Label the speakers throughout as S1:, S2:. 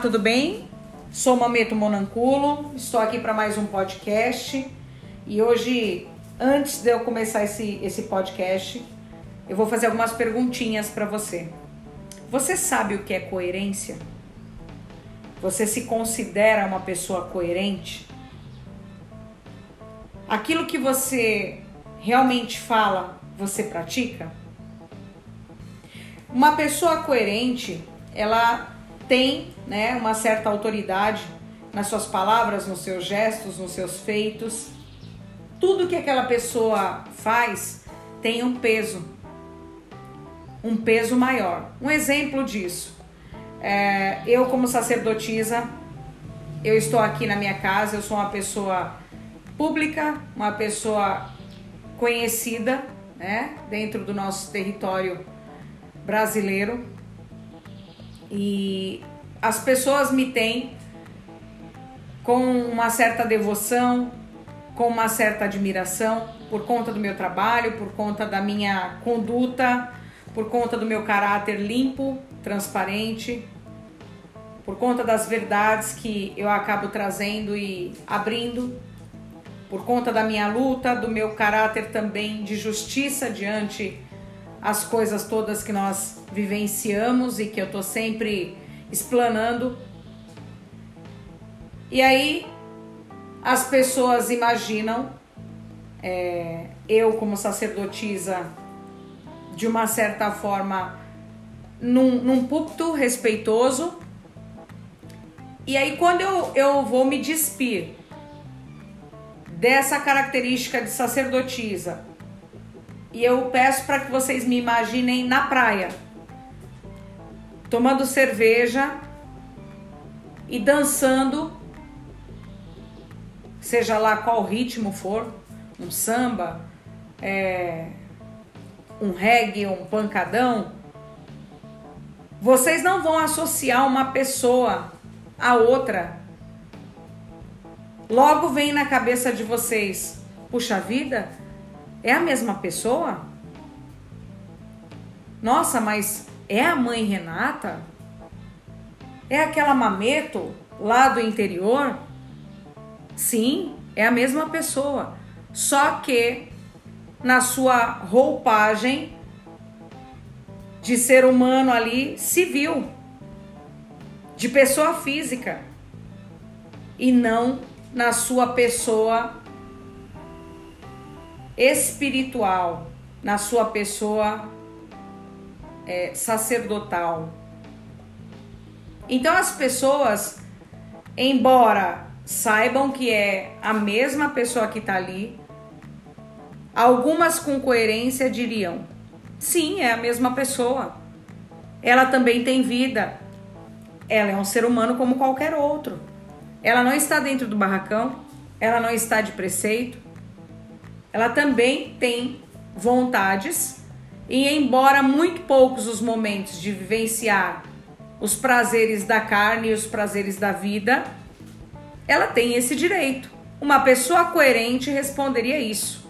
S1: Tudo bem? Sou Mameto Monanculo, estou aqui para mais um podcast e hoje, antes de eu começar esse, esse podcast, eu vou fazer algumas perguntinhas para você. Você sabe o que é coerência? Você se considera uma pessoa coerente? Aquilo que você realmente fala, você pratica? Uma pessoa coerente, ela tem né, uma certa autoridade nas suas palavras, nos seus gestos, nos seus feitos. Tudo que aquela pessoa faz tem um peso, um peso maior. Um exemplo disso, é, eu como sacerdotisa, eu estou aqui na minha casa, eu sou uma pessoa pública, uma pessoa conhecida, né, dentro do nosso território brasileiro e as pessoas me têm com uma certa devoção, com uma certa admiração por conta do meu trabalho, por conta da minha conduta, por conta do meu caráter limpo, transparente, por conta das verdades que eu acabo trazendo e abrindo, por conta da minha luta, do meu caráter também de justiça diante as coisas todas que nós vivenciamos e que eu tô sempre explanando. E aí as pessoas imaginam é, eu como sacerdotisa de uma certa forma num, num púlpito respeitoso. E aí quando eu, eu vou me despir dessa característica de sacerdotisa e eu peço para que vocês me imaginem na praia, tomando cerveja e dançando, seja lá qual ritmo for, um samba, é, um reggae, um pancadão. Vocês não vão associar uma pessoa a outra. Logo vem na cabeça de vocês, puxa vida, é a mesma pessoa? Nossa, mas é a mãe Renata? É aquela mameto lá do interior? Sim, é a mesma pessoa. Só que na sua roupagem de ser humano ali civil, de pessoa física, e não na sua pessoa espiritual, na sua pessoa é, sacerdotal. Então as pessoas, embora saibam que é a mesma pessoa que está ali, algumas com coerência diriam: sim, é a mesma pessoa. Ela também tem vida. Ela é um ser humano como qualquer outro. Ela não está dentro do barracão, ela não está de preceito, ela também tem vontades e embora muito poucos os momentos de vivenciar os prazeres da carne e os prazeres da vida, ela tem esse direito. Uma pessoa coerente responderia isso.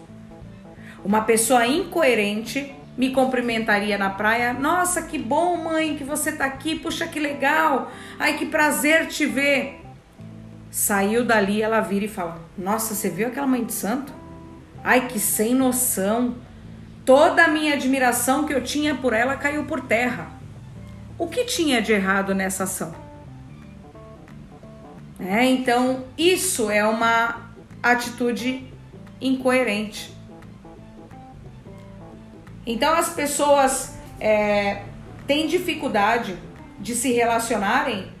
S1: Uma pessoa incoerente me cumprimentaria na praia. Nossa, que bom, mãe, que você tá aqui. Puxa, que legal. Ai, que prazer te ver. Saiu dali, ela vira e fala: Nossa, você viu aquela mãe de santo? Ai, que sem noção. Toda a minha admiração que eu tinha por ela caiu por terra. O que tinha de errado nessa ação? É, então, isso é uma atitude incoerente. Então, as pessoas é, têm dificuldade de se relacionarem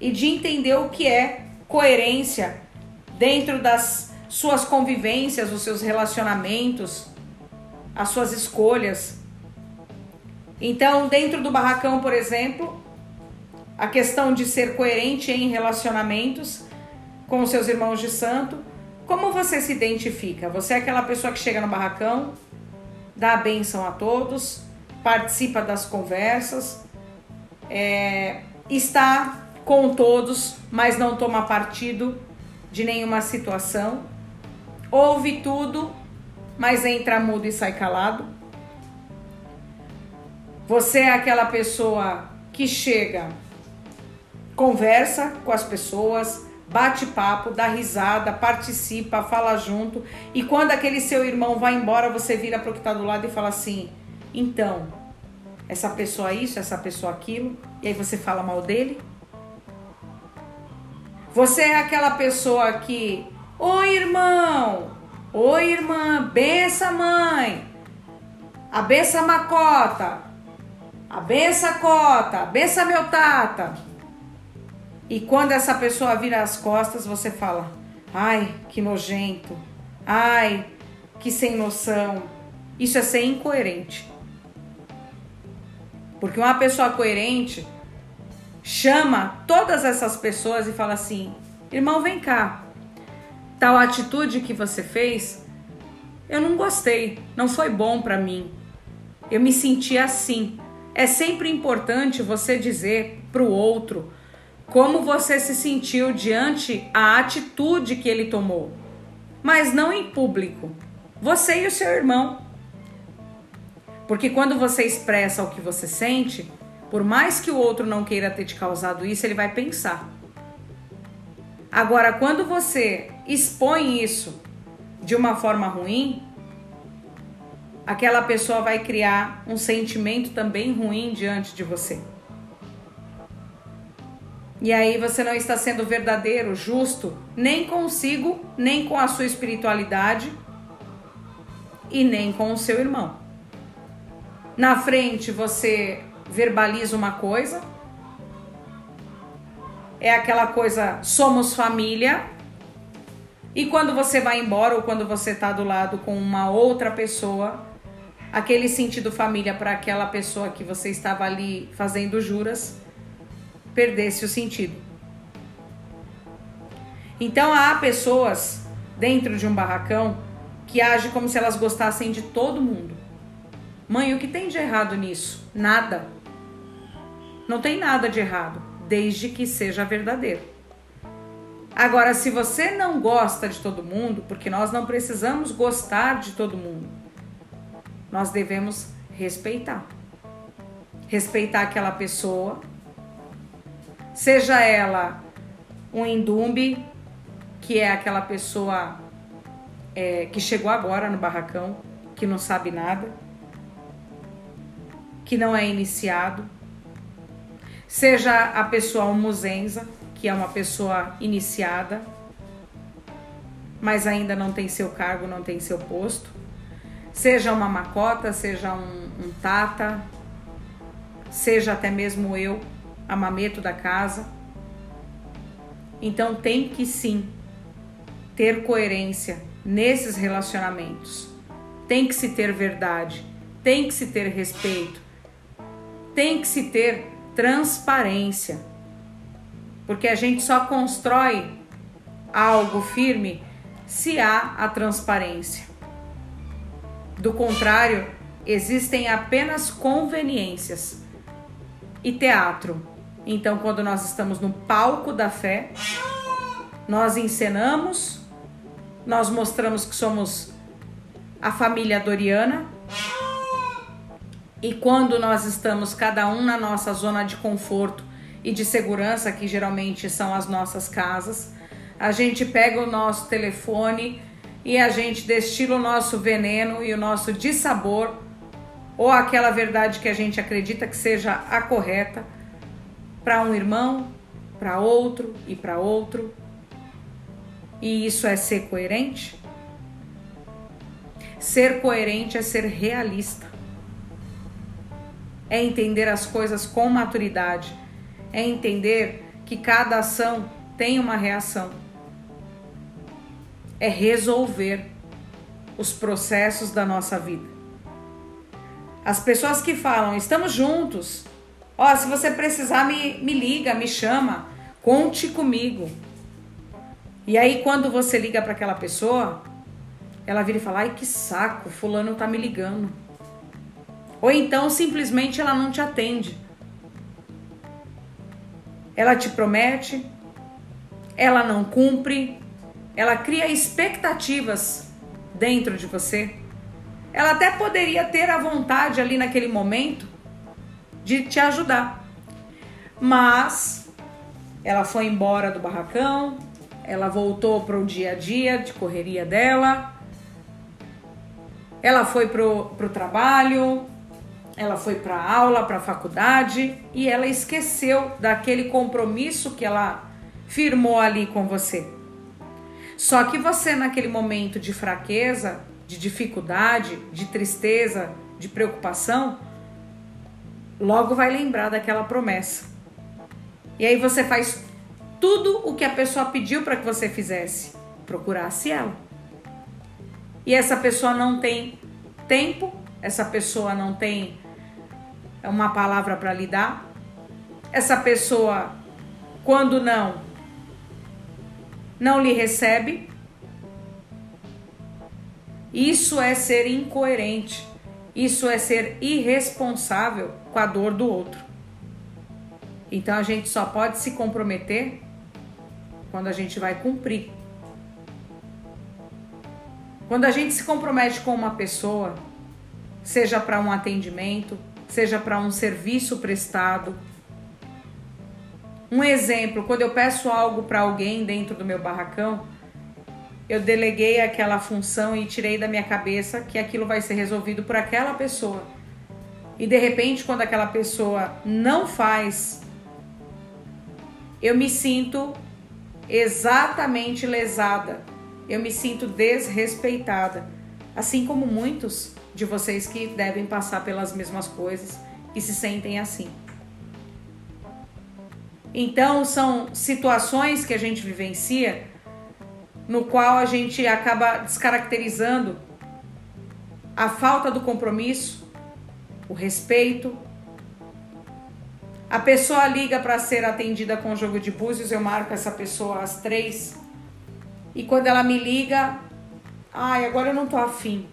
S1: e de entender o que é coerência dentro das suas convivências, os seus relacionamentos, as suas escolhas. Então, dentro do barracão, por exemplo, a questão de ser coerente em relacionamentos com os seus irmãos de santo, como você se identifica? Você é aquela pessoa que chega no barracão, dá a benção a todos, participa das conversas, é, está com todos, mas não toma partido de nenhuma situação ouve tudo, mas entra mudo e sai calado. Você é aquela pessoa que chega conversa com as pessoas, bate papo, dá risada, participa, fala junto. E quando aquele seu irmão vai embora, você vira para o que está do lado e fala assim: então, essa pessoa isso, essa pessoa aquilo, e aí você fala mal dele? Você é aquela pessoa que, oi irmão, oi irmã, bença mãe, a bença macota, a bença cota, a bença meu tata. E quando essa pessoa vira as costas, você fala: ai, que nojento, ai, que sem noção. Isso é ser incoerente. Porque uma pessoa coerente chama todas essas pessoas e fala assim: irmão, vem cá. Tal atitude que você fez, eu não gostei, não foi bom para mim. Eu me senti assim. É sempre importante você dizer para o outro como você se sentiu diante a atitude que ele tomou, mas não em público. Você e o seu irmão. Porque quando você expressa o que você sente, por mais que o outro não queira ter te causado isso, ele vai pensar. Agora, quando você expõe isso de uma forma ruim, aquela pessoa vai criar um sentimento também ruim diante de você. E aí você não está sendo verdadeiro, justo, nem consigo, nem com a sua espiritualidade e nem com o seu irmão. Na frente você verbaliza uma coisa, é aquela coisa somos família. E quando você vai embora ou quando você está do lado com uma outra pessoa, aquele sentido família para aquela pessoa que você estava ali fazendo juras perdesse o sentido. Então há pessoas dentro de um barracão que agem como se elas gostassem de todo mundo. Mãe, o que tem de errado nisso? Nada. Não tem nada de errado, desde que seja verdadeiro. Agora, se você não gosta de todo mundo, porque nós não precisamos gostar de todo mundo, nós devemos respeitar. Respeitar aquela pessoa Seja ela um indumbe, que é aquela pessoa é, que chegou agora no barracão, que não sabe nada, que não é iniciado. Seja a pessoa muzenza, que é uma pessoa iniciada, mas ainda não tem seu cargo, não tem seu posto. Seja uma macota, seja um, um tata, seja até mesmo eu, amameto da casa. Então tem que sim ter coerência nesses relacionamentos. Tem que se ter verdade, tem que se ter respeito, tem que se ter transparência. Porque a gente só constrói algo firme se há a transparência. Do contrário, existem apenas conveniências e teatro então, quando nós estamos no palco da fé, nós encenamos, nós mostramos que somos a família Doriana. E quando nós estamos cada um na nossa zona de conforto e de segurança, que geralmente são as nossas casas, a gente pega o nosso telefone e a gente destila o nosso veneno e o nosso dissabor, ou aquela verdade que a gente acredita que seja a correta para um irmão, para outro e para outro. E isso é ser coerente? Ser coerente é ser realista. É entender as coisas com maturidade. É entender que cada ação tem uma reação. É resolver os processos da nossa vida. As pessoas que falam, estamos juntos, Ó, se você precisar, me, me liga, me chama, conte comigo. E aí, quando você liga para aquela pessoa, ela vira e fala: ai, que saco, Fulano tá me ligando. Ou então, simplesmente, ela não te atende. Ela te promete, ela não cumpre, ela cria expectativas dentro de você. Ela até poderia ter a vontade ali naquele momento de te ajudar. Mas Ela foi embora do barracão, ela voltou para o dia a dia de correria dela, ela foi pro, pro trabalho, ela foi para aula, para faculdade e ela esqueceu daquele compromisso que ela firmou ali com você. Só que você naquele momento de fraqueza, de dificuldade, de tristeza, de preocupação, logo vai lembrar daquela promessa. E aí você faz tudo o que a pessoa pediu para que você fizesse, procurasse ela. E essa pessoa não tem tempo, essa pessoa não tem uma palavra para lhe dar. Essa pessoa, quando não, não lhe recebe. Isso é ser incoerente. Isso é ser irresponsável com a dor do outro. Então a gente só pode se comprometer quando a gente vai cumprir. Quando a gente se compromete com uma pessoa, seja para um atendimento, seja para um serviço prestado. Um exemplo, quando eu peço algo para alguém dentro do meu barracão, eu deleguei aquela função e tirei da minha cabeça que aquilo vai ser resolvido por aquela pessoa. E de repente, quando aquela pessoa não faz, eu me sinto exatamente lesada. Eu me sinto desrespeitada. Assim como muitos de vocês que devem passar pelas mesmas coisas e se sentem assim. Então, são situações que a gente vivencia no qual a gente acaba descaracterizando a falta do compromisso, o respeito. A pessoa liga para ser atendida com jogo de búzios, eu marco essa pessoa às três. E quando ela me liga, ai, agora eu não tô afim.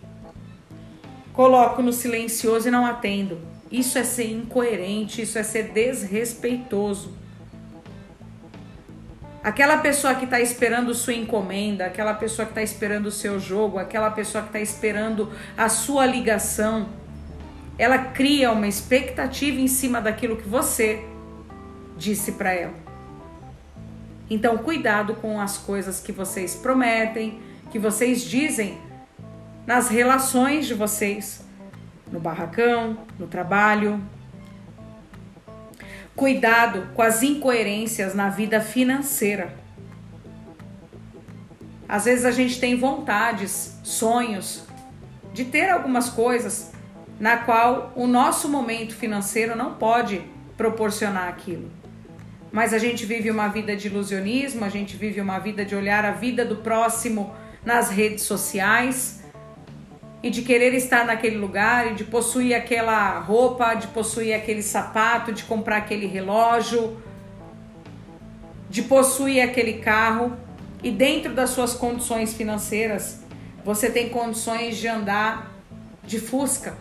S1: Coloco no silencioso e não atendo. Isso é ser incoerente, isso é ser desrespeitoso. Aquela pessoa que está esperando sua encomenda, aquela pessoa que está esperando o seu jogo, aquela pessoa que está esperando a sua ligação, ela cria uma expectativa em cima daquilo que você disse para ela. Então, cuidado com as coisas que vocês prometem, que vocês dizem nas relações de vocês, no barracão, no trabalho, Cuidado com as incoerências na vida financeira. Às vezes a gente tem vontades, sonhos de ter algumas coisas na qual o nosso momento financeiro não pode proporcionar aquilo. Mas a gente vive uma vida de ilusionismo, a gente vive uma vida de olhar a vida do próximo nas redes sociais e de querer estar naquele lugar e de possuir aquela roupa, de possuir aquele sapato, de comprar aquele relógio, de possuir aquele carro. E dentro das suas condições financeiras você tem condições de andar de Fusca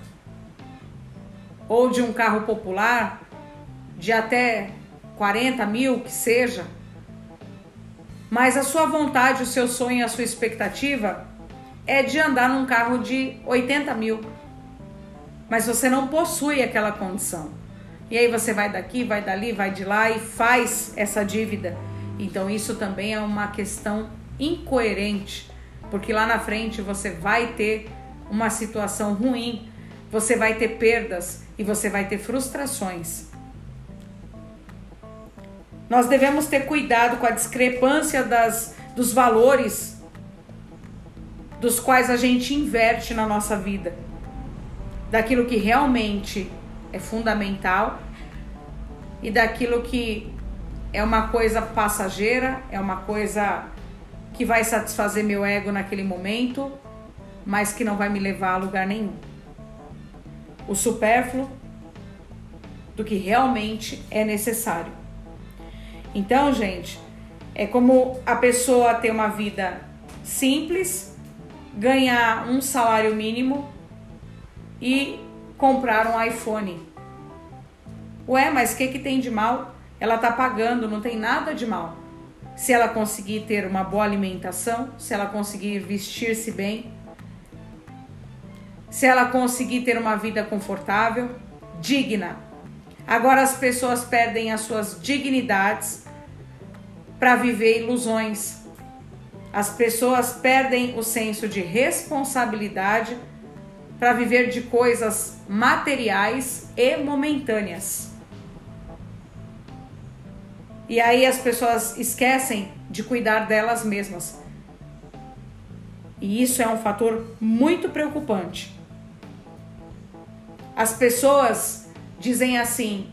S1: ou de um carro popular de até 40 mil que seja, mas a sua vontade, o seu sonho, a sua expectativa é de andar num carro de 80 mil. Mas você não possui aquela condição. E aí você vai daqui, vai dali, vai de lá e faz essa dívida. Então isso também é uma questão incoerente, porque lá na frente você vai ter uma situação ruim, você vai ter perdas e você vai ter frustrações. Nós devemos ter cuidado com a discrepância das, dos valores dos quais a gente inverte na nossa vida, daquilo que realmente é fundamental e daquilo que é uma coisa passageira, é uma coisa que vai satisfazer meu ego naquele momento, mas que não vai me levar a lugar nenhum. O supérfluo do que realmente é necessário. Então, gente, é como a pessoa ter uma vida simples, ganhar um salário mínimo e comprar um iPhone. Ué, mas o que, que tem de mal? Ela tá pagando, não tem nada de mal. Se ela conseguir ter uma boa alimentação, se ela conseguir vestir-se bem, se ela conseguir ter uma vida confortável, digna. Agora as pessoas perdem as suas dignidades para viver ilusões. As pessoas perdem o senso de responsabilidade para viver de coisas materiais e momentâneas. E aí as pessoas esquecem de cuidar delas mesmas. E isso é um fator muito preocupante. As pessoas dizem assim: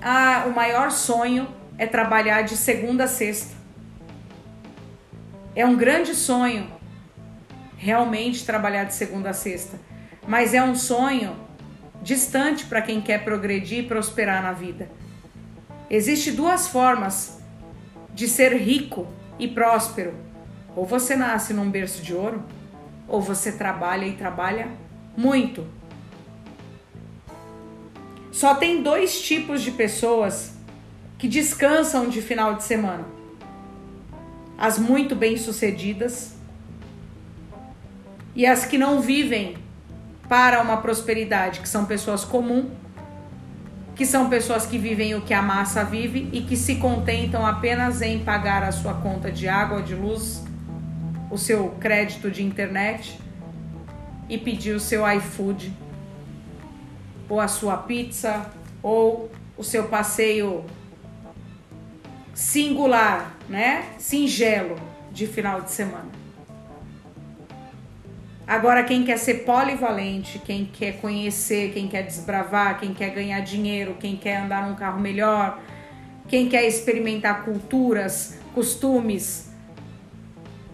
S1: "Ah, o maior sonho é trabalhar de segunda a sexta". É um grande sonho realmente trabalhar de segunda a sexta, mas é um sonho distante para quem quer progredir e prosperar na vida. Existem duas formas de ser rico e próspero. Ou você nasce num berço de ouro, ou você trabalha e trabalha muito. Só tem dois tipos de pessoas que descansam de final de semana: as muito bem-sucedidas e as que não vivem para uma prosperidade, que são pessoas comuns que são pessoas que vivem o que a massa vive e que se contentam apenas em pagar a sua conta de água, de luz, o seu crédito de internet e pedir o seu iFood, ou a sua pizza, ou o seu passeio singular, né? Singelo de final de semana. Agora, quem quer ser polivalente, quem quer conhecer, quem quer desbravar, quem quer ganhar dinheiro, quem quer andar num carro melhor, quem quer experimentar culturas, costumes,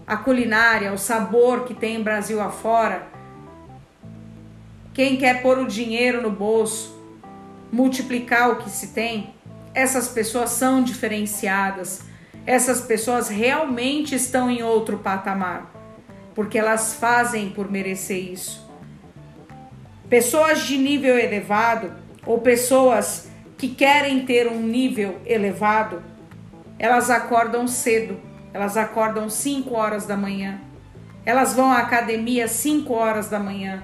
S1: a culinária, o sabor que tem em Brasil afora, quem quer pôr o dinheiro no bolso, multiplicar o que se tem, essas pessoas são diferenciadas. Essas pessoas realmente estão em outro patamar porque elas fazem por merecer isso. Pessoas de nível elevado ou pessoas que querem ter um nível elevado, elas acordam cedo, elas acordam 5 horas da manhã, elas vão à academia 5 horas da manhã,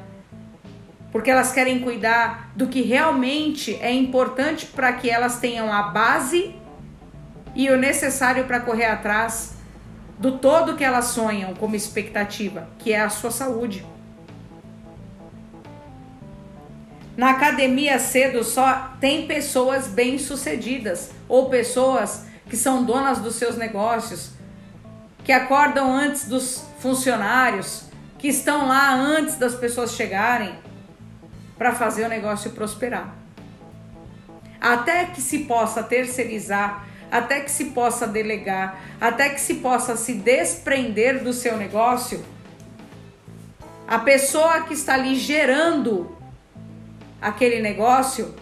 S1: porque elas querem cuidar do que realmente é importante para que elas tenham a base e o necessário para correr atrás do todo que elas sonham como expectativa, que é a sua saúde. Na academia cedo só tem pessoas bem-sucedidas ou pessoas que são donas dos seus negócios, que acordam antes dos funcionários, que estão lá antes das pessoas chegarem para fazer o negócio prosperar. Até que se possa terceirizar até que se possa delegar, até que se possa se desprender do seu negócio, a pessoa que está ali gerando aquele negócio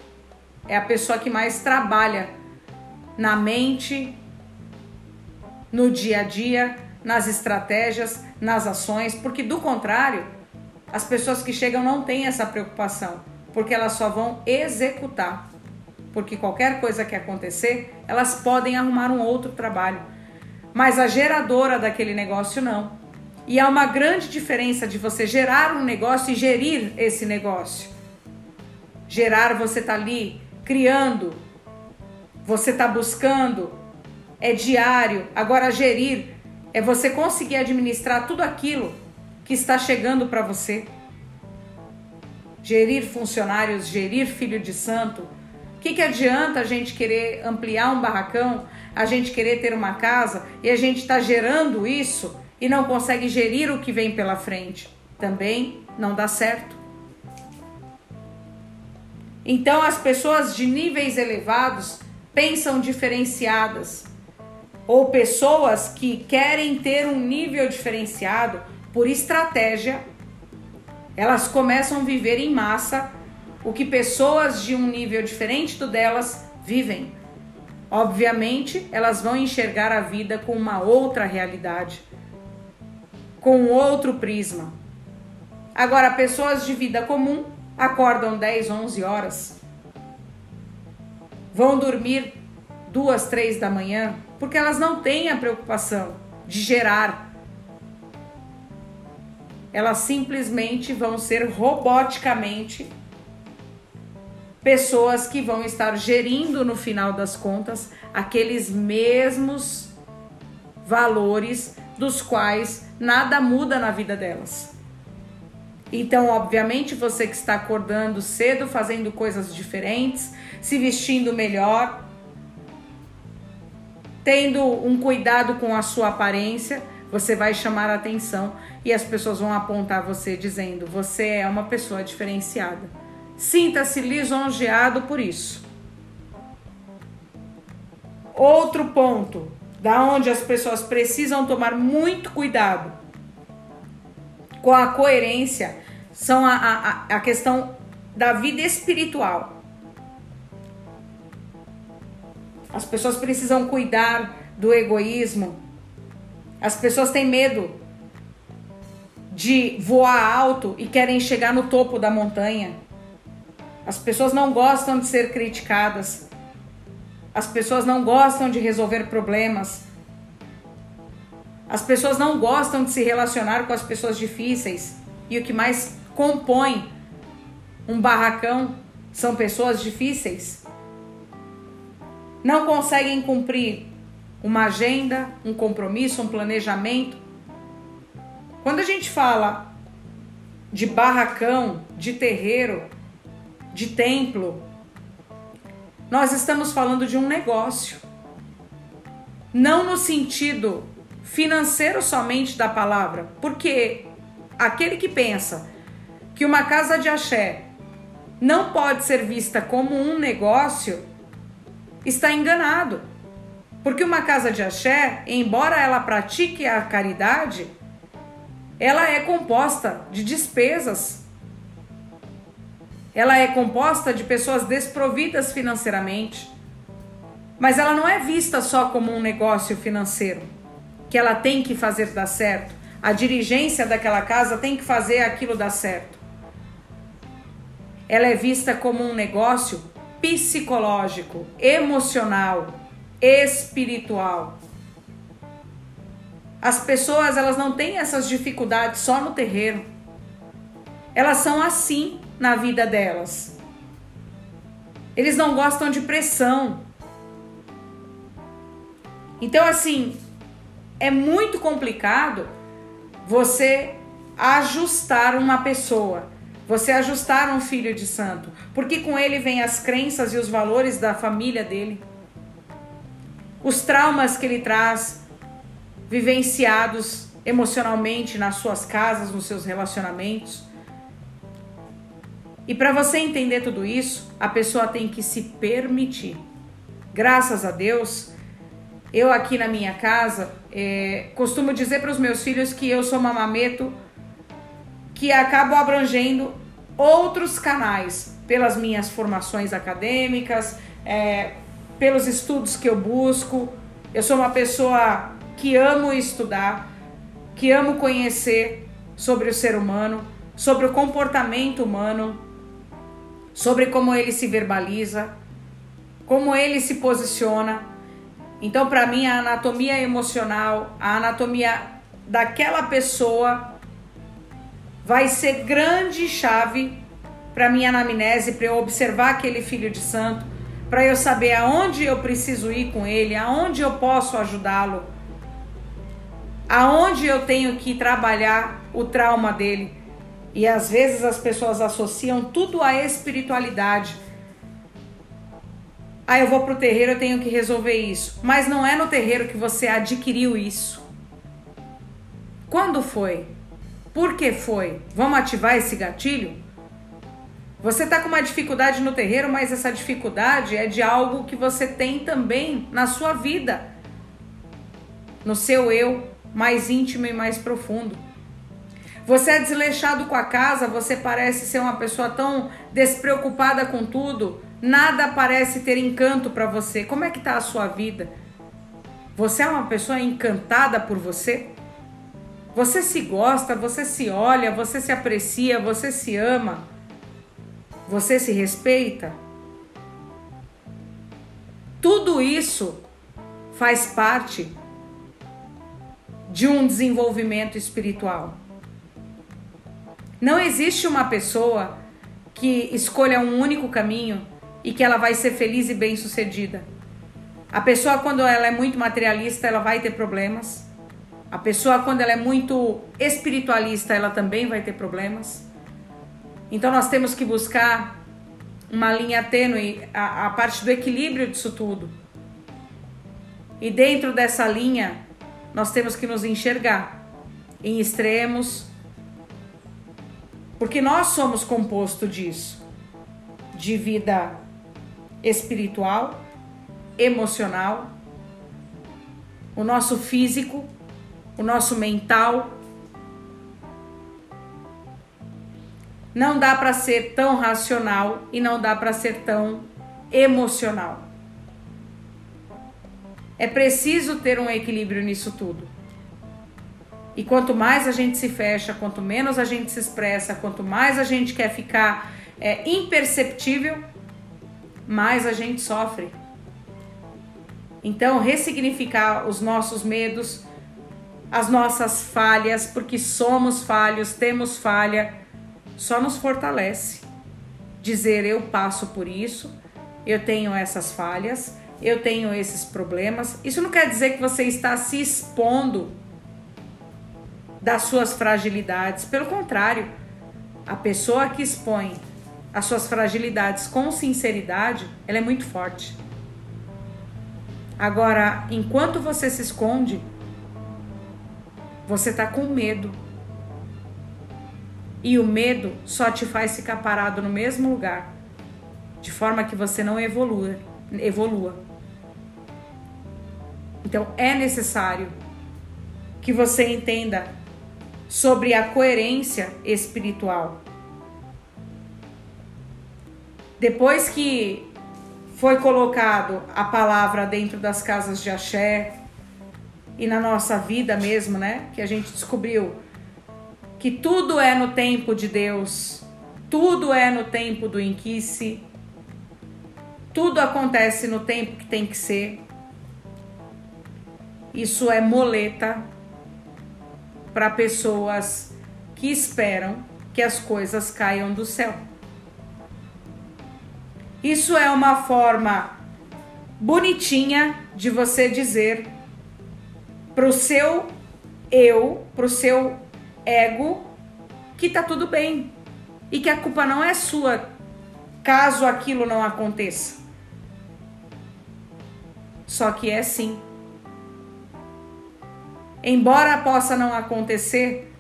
S1: é a pessoa que mais trabalha na mente, no dia a dia, nas estratégias, nas ações, porque do contrário, as pessoas que chegam não têm essa preocupação, porque elas só vão executar porque qualquer coisa que acontecer, elas podem arrumar um outro trabalho. Mas a geradora daquele negócio não. E há uma grande diferença de você gerar um negócio e gerir esse negócio. Gerar, você está ali criando, você está buscando, é diário. Agora, gerir é você conseguir administrar tudo aquilo que está chegando para você. Gerir funcionários, gerir filho de santo, que, que adianta a gente querer ampliar um barracão, a gente querer ter uma casa e a gente está gerando isso e não consegue gerir o que vem pela frente? Também não dá certo. Então as pessoas de níveis elevados pensam diferenciadas, ou pessoas que querem ter um nível diferenciado por estratégia, elas começam a viver em massa o que pessoas de um nível diferente do delas vivem. Obviamente, elas vão enxergar a vida com uma outra realidade, com outro prisma. Agora, pessoas de vida comum acordam 10, 11 horas, vão dormir duas, três da manhã, porque elas não têm a preocupação de gerar. Elas simplesmente vão ser roboticamente pessoas que vão estar gerindo no final das contas aqueles mesmos valores dos quais nada muda na vida delas. Então, obviamente, você que está acordando cedo, fazendo coisas diferentes, se vestindo melhor, tendo um cuidado com a sua aparência, você vai chamar a atenção e as pessoas vão apontar você dizendo: você é uma pessoa diferenciada. Sinta-se lisonjeado por isso. Outro ponto, da onde as pessoas precisam tomar muito cuidado com a coerência, são a, a, a questão da vida espiritual. As pessoas precisam cuidar do egoísmo. As pessoas têm medo de voar alto e querem chegar no topo da montanha. As pessoas não gostam de ser criticadas. As pessoas não gostam de resolver problemas. As pessoas não gostam de se relacionar com as pessoas difíceis. E o que mais compõe um barracão são pessoas difíceis não conseguem cumprir uma agenda, um compromisso, um planejamento. Quando a gente fala de barracão, de terreiro, de templo, nós estamos falando de um negócio. Não no sentido financeiro somente da palavra, porque aquele que pensa que uma casa de axé não pode ser vista como um negócio, está enganado. Porque uma casa de axé, embora ela pratique a caridade, ela é composta de despesas. Ela é composta de pessoas desprovidas financeiramente. Mas ela não é vista só como um negócio financeiro, que ela tem que fazer dar certo. A dirigência daquela casa tem que fazer aquilo dar certo. Ela é vista como um negócio psicológico, emocional, espiritual. As pessoas, elas não têm essas dificuldades só no terreiro. Elas são assim na vida delas. Eles não gostam de pressão. Então, assim, é muito complicado você ajustar uma pessoa você ajustar um filho de santo, porque com ele vem as crenças e os valores da família dele. Os traumas que ele traz, vivenciados emocionalmente nas suas casas, nos seus relacionamentos. E para você entender tudo isso, a pessoa tem que se permitir. Graças a Deus, eu aqui na minha casa é, costumo dizer para os meus filhos que eu sou mamameto que acabo abrangendo outros canais pelas minhas formações acadêmicas, é, pelos estudos que eu busco. Eu sou uma pessoa que amo estudar, que amo conhecer sobre o ser humano, sobre o comportamento humano, sobre como ele se verbaliza, como ele se posiciona. Então, para mim, a anatomia emocional, a anatomia daquela pessoa vai ser grande chave para minha anamnese, para eu observar aquele filho de santo, para eu saber aonde eu preciso ir com ele, aonde eu posso ajudá-lo, aonde eu tenho que trabalhar o trauma dele. E às vezes as pessoas associam tudo à espiritualidade. Ah, eu vou pro terreiro, eu tenho que resolver isso. Mas não é no terreiro que você adquiriu isso. Quando foi? Por que foi? Vamos ativar esse gatilho? Você está com uma dificuldade no terreiro, mas essa dificuldade é de algo que você tem também na sua vida, no seu eu mais íntimo e mais profundo. Você é desleixado com a casa, você parece ser uma pessoa tão despreocupada com tudo, nada parece ter encanto para você. Como é que está a sua vida? Você é uma pessoa encantada por você? Você se gosta, você se olha, você se aprecia, você se ama, você se respeita. Tudo isso faz parte de um desenvolvimento espiritual. Não existe uma pessoa que escolha um único caminho e que ela vai ser feliz e bem-sucedida. A pessoa, quando ela é muito materialista, ela vai ter problemas. A pessoa, quando ela é muito espiritualista, ela também vai ter problemas. Então, nós temos que buscar uma linha tênue, a, a parte do equilíbrio disso tudo. E dentro dessa linha, nós temos que nos enxergar em extremos, porque nós somos composto disso, de vida espiritual, emocional, o nosso físico, o nosso mental. Não dá para ser tão racional e não dá para ser tão emocional. É preciso ter um equilíbrio nisso tudo. E quanto mais a gente se fecha, quanto menos a gente se expressa, quanto mais a gente quer ficar é, imperceptível, mais a gente sofre. Então, ressignificar os nossos medos, as nossas falhas, porque somos falhos, temos falha, só nos fortalece. Dizer eu passo por isso, eu tenho essas falhas, eu tenho esses problemas. Isso não quer dizer que você está se expondo das suas fragilidades. Pelo contrário, a pessoa que expõe as suas fragilidades com sinceridade, ela é muito forte. Agora, enquanto você se esconde, você está com medo. E o medo só te faz ficar parado no mesmo lugar, de forma que você não evolua. evolua. Então é necessário que você entenda sobre a coerência espiritual. Depois que foi colocado a palavra dentro das casas de axé e na nossa vida mesmo, né? Que a gente descobriu que tudo é no tempo de Deus, tudo é no tempo do Inquice, tudo acontece no tempo que tem que ser. Isso é moleta para pessoas que esperam que as coisas caiam do céu. Isso é uma forma bonitinha de você dizer para o seu eu, para o seu ego, que tá tudo bem e que a culpa não é sua caso aquilo não aconteça. Só que é sim. Embora possa não acontecer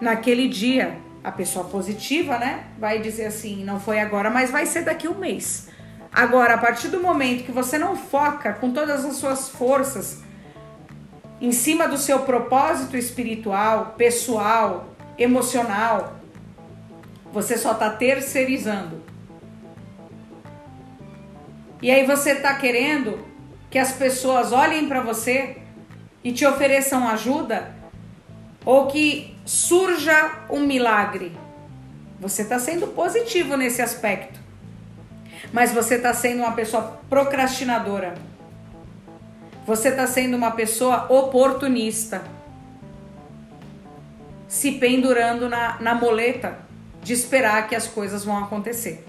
S1: naquele dia, a pessoa positiva, né, vai dizer assim, não foi agora, mas vai ser daqui um mês. Agora, a partir do momento que você não foca com todas as suas forças em cima do seu propósito espiritual, pessoal, emocional, você só está terceirizando. E aí você está querendo que as pessoas olhem para você e te ofereçam ajuda ou que surja um milagre. Você está sendo positivo nesse aspecto, mas você está sendo uma pessoa procrastinadora. Você está sendo uma pessoa oportunista, se pendurando na, na moleta de esperar que as coisas vão acontecer,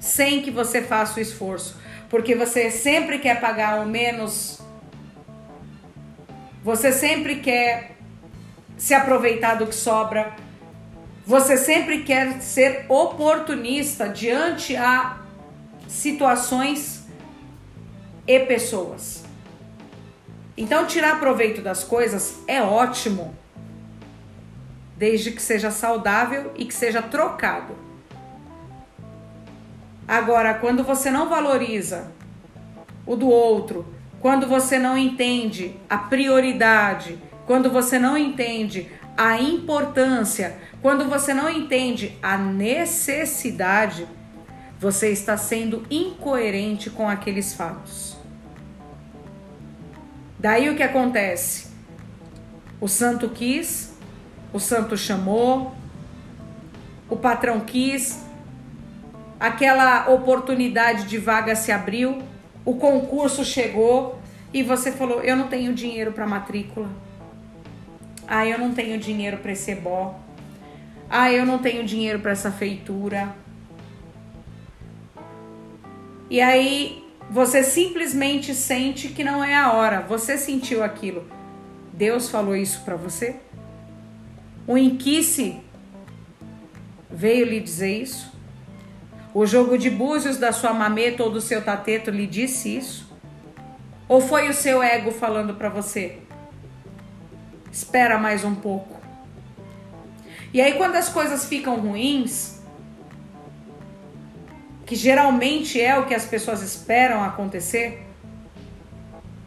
S1: sem que você faça o esforço, porque você sempre quer pagar o menos você sempre quer se aproveitar do que sobra. Você sempre quer ser oportunista diante a situações e pessoas. Então, tirar proveito das coisas é ótimo, desde que seja saudável e que seja trocado. Agora, quando você não valoriza o do outro, quando você não entende a prioridade, quando você não entende a importância, quando você não entende a necessidade, você está sendo incoerente com aqueles fatos. Daí o que acontece? O santo quis, o santo chamou, o patrão quis, aquela oportunidade de vaga se abriu, o concurso chegou e você falou: Eu não tenho dinheiro para matrícula. Ah, eu não tenho dinheiro para esse ebó. Ah, eu não tenho dinheiro para essa feitura. E aí você simplesmente sente que não é a hora. Você sentiu aquilo. Deus falou isso para você? O inquice veio lhe dizer isso? O jogo de búzios da sua mameta ou do seu tateto lhe disse isso? Ou foi o seu ego falando para você? Espera mais um pouco. E aí, quando as coisas ficam ruins, que geralmente é o que as pessoas esperam acontecer,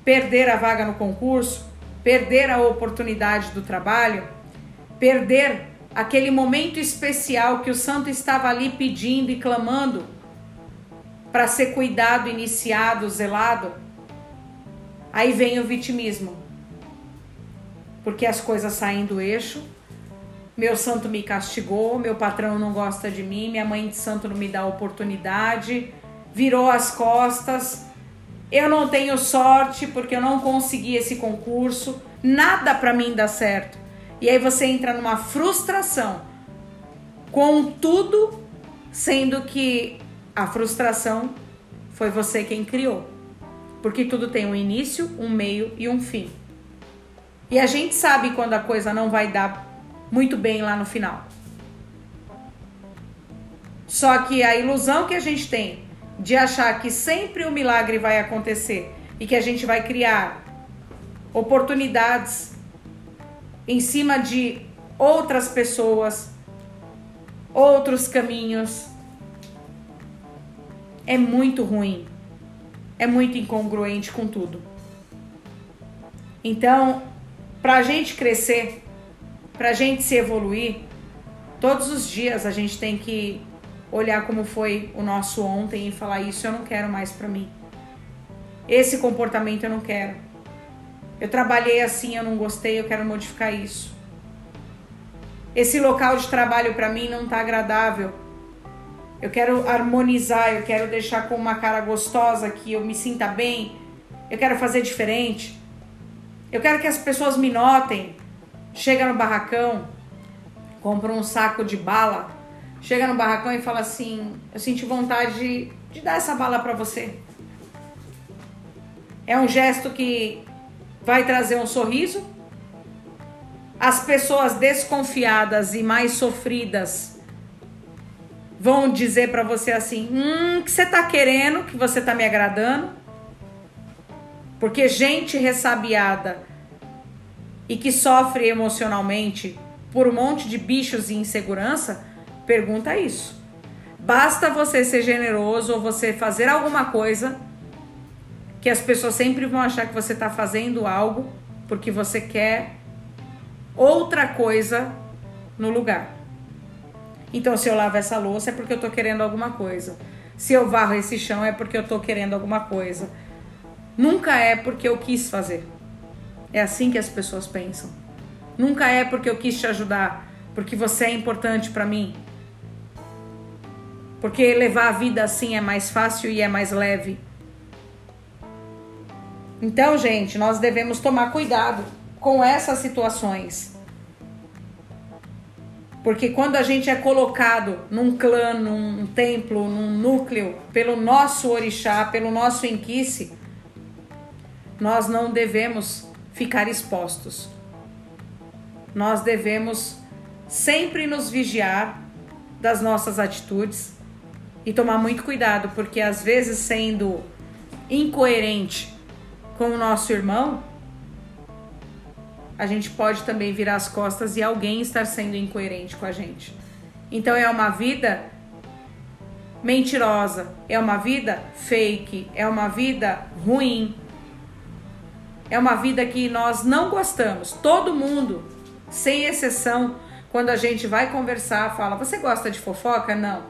S1: perder a vaga no concurso, perder a oportunidade do trabalho, perder aquele momento especial que o santo estava ali pedindo e clamando para ser cuidado, iniciado, zelado. Aí vem o vitimismo. Porque as coisas saem do eixo meu santo me castigou, meu patrão não gosta de mim, minha mãe de santo não me dá oportunidade, virou as costas, eu não tenho sorte porque eu não consegui esse concurso, nada para mim dá certo. E aí você entra numa frustração com tudo, sendo que a frustração foi você quem criou. Porque tudo tem um início, um meio e um fim. E a gente sabe quando a coisa não vai dar muito bem lá no final. Só que a ilusão que a gente tem de achar que sempre o milagre vai acontecer e que a gente vai criar oportunidades em cima de outras pessoas, outros caminhos, é muito ruim. É muito incongruente com tudo. Então, para a gente crescer, para a gente se evoluir, todos os dias a gente tem que olhar como foi o nosso ontem e falar isso eu não quero mais para mim. Esse comportamento eu não quero. Eu trabalhei assim, eu não gostei, eu quero modificar isso. Esse local de trabalho para mim não tá agradável. Eu quero harmonizar, eu quero deixar com uma cara gostosa que eu me sinta bem. Eu quero fazer diferente. Eu quero que as pessoas me notem. Chega no barracão, compra um saco de bala, chega no barracão e fala assim: Eu senti vontade de, de dar essa bala para você. É um gesto que vai trazer um sorriso. As pessoas desconfiadas e mais sofridas vão dizer para você assim: Hum, que você tá querendo, que você tá me agradando. Porque gente ressabiada e que sofre emocionalmente por um monte de bichos e insegurança, pergunta isso. Basta você ser generoso ou você fazer alguma coisa que as pessoas sempre vão achar que você está fazendo algo porque você quer outra coisa no lugar. Então, se eu lavo essa louça é porque eu estou querendo alguma coisa. Se eu varro esse chão é porque eu estou querendo alguma coisa. Nunca é porque eu quis fazer. É assim que as pessoas pensam. Nunca é porque eu quis te ajudar, porque você é importante para mim. Porque levar a vida assim é mais fácil e é mais leve. Então, gente, nós devemos tomar cuidado com essas situações. Porque quando a gente é colocado num clã, num templo, num núcleo, pelo nosso orixá, pelo nosso enquice, nós não devemos ficar expostos. Nós devemos sempre nos vigiar das nossas atitudes e tomar muito cuidado, porque às vezes sendo incoerente com o nosso irmão, a gente pode também virar as costas e alguém estar sendo incoerente com a gente. Então é uma vida mentirosa, é uma vida fake, é uma vida ruim, é uma vida que nós não gostamos. Todo mundo, sem exceção, quando a gente vai conversar, fala: Você gosta de fofoca? Não.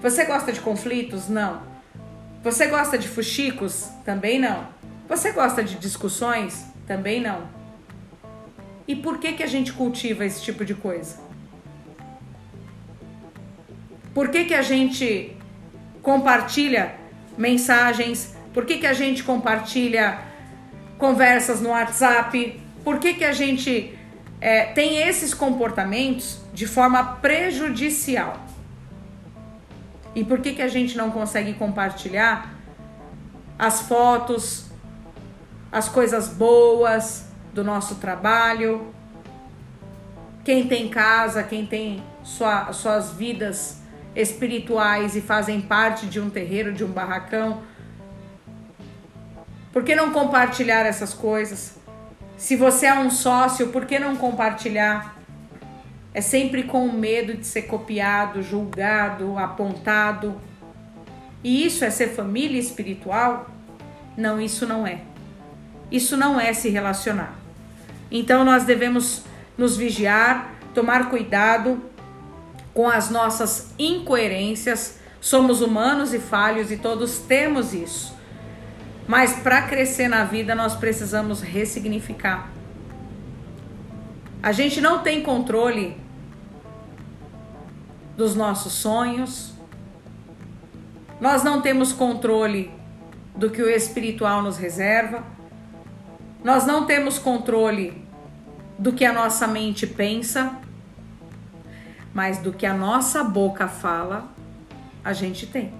S1: Você gosta de conflitos? Não. Você gosta de fuxicos? Também não. Você gosta de discussões? Também não. E por que, que a gente cultiva esse tipo de coisa? Por que, que a gente compartilha mensagens? Por que, que a gente compartilha conversas no WhatsApp? Por que, que a gente é, tem esses comportamentos de forma prejudicial? E por que, que a gente não consegue compartilhar as fotos, as coisas boas do nosso trabalho. Quem tem casa, quem tem sua, suas vidas espirituais e fazem parte de um terreiro, de um barracão. Por que não compartilhar essas coisas? Se você é um sócio, por que não compartilhar? É sempre com medo de ser copiado, julgado, apontado. E isso é ser família espiritual? Não, isso não é. Isso não é se relacionar. Então nós devemos nos vigiar, tomar cuidado com as nossas incoerências. Somos humanos e falhos e todos temos isso. Mas para crescer na vida nós precisamos ressignificar. A gente não tem controle dos nossos sonhos. Nós não temos controle do que o espiritual nos reserva. Nós não temos controle do que a nossa mente pensa, mas do que a nossa boca fala, a gente tem.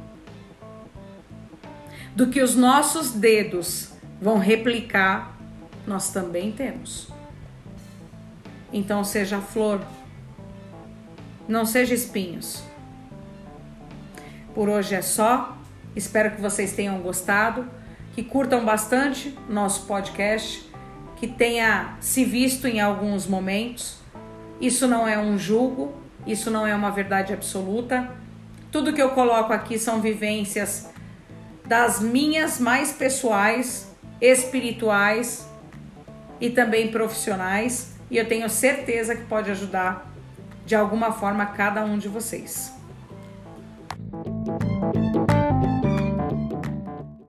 S1: Do que os nossos dedos vão replicar, nós também temos. Então seja flor, não seja espinhos. Por hoje é só. Espero que vocês tenham gostado, que curtam bastante nosso podcast, que tenha se visto em alguns momentos. Isso não é um julgo, isso não é uma verdade absoluta. Tudo que eu coloco aqui são vivências das minhas mais pessoais, espirituais e também profissionais, e eu tenho certeza que pode ajudar de alguma forma cada um de vocês.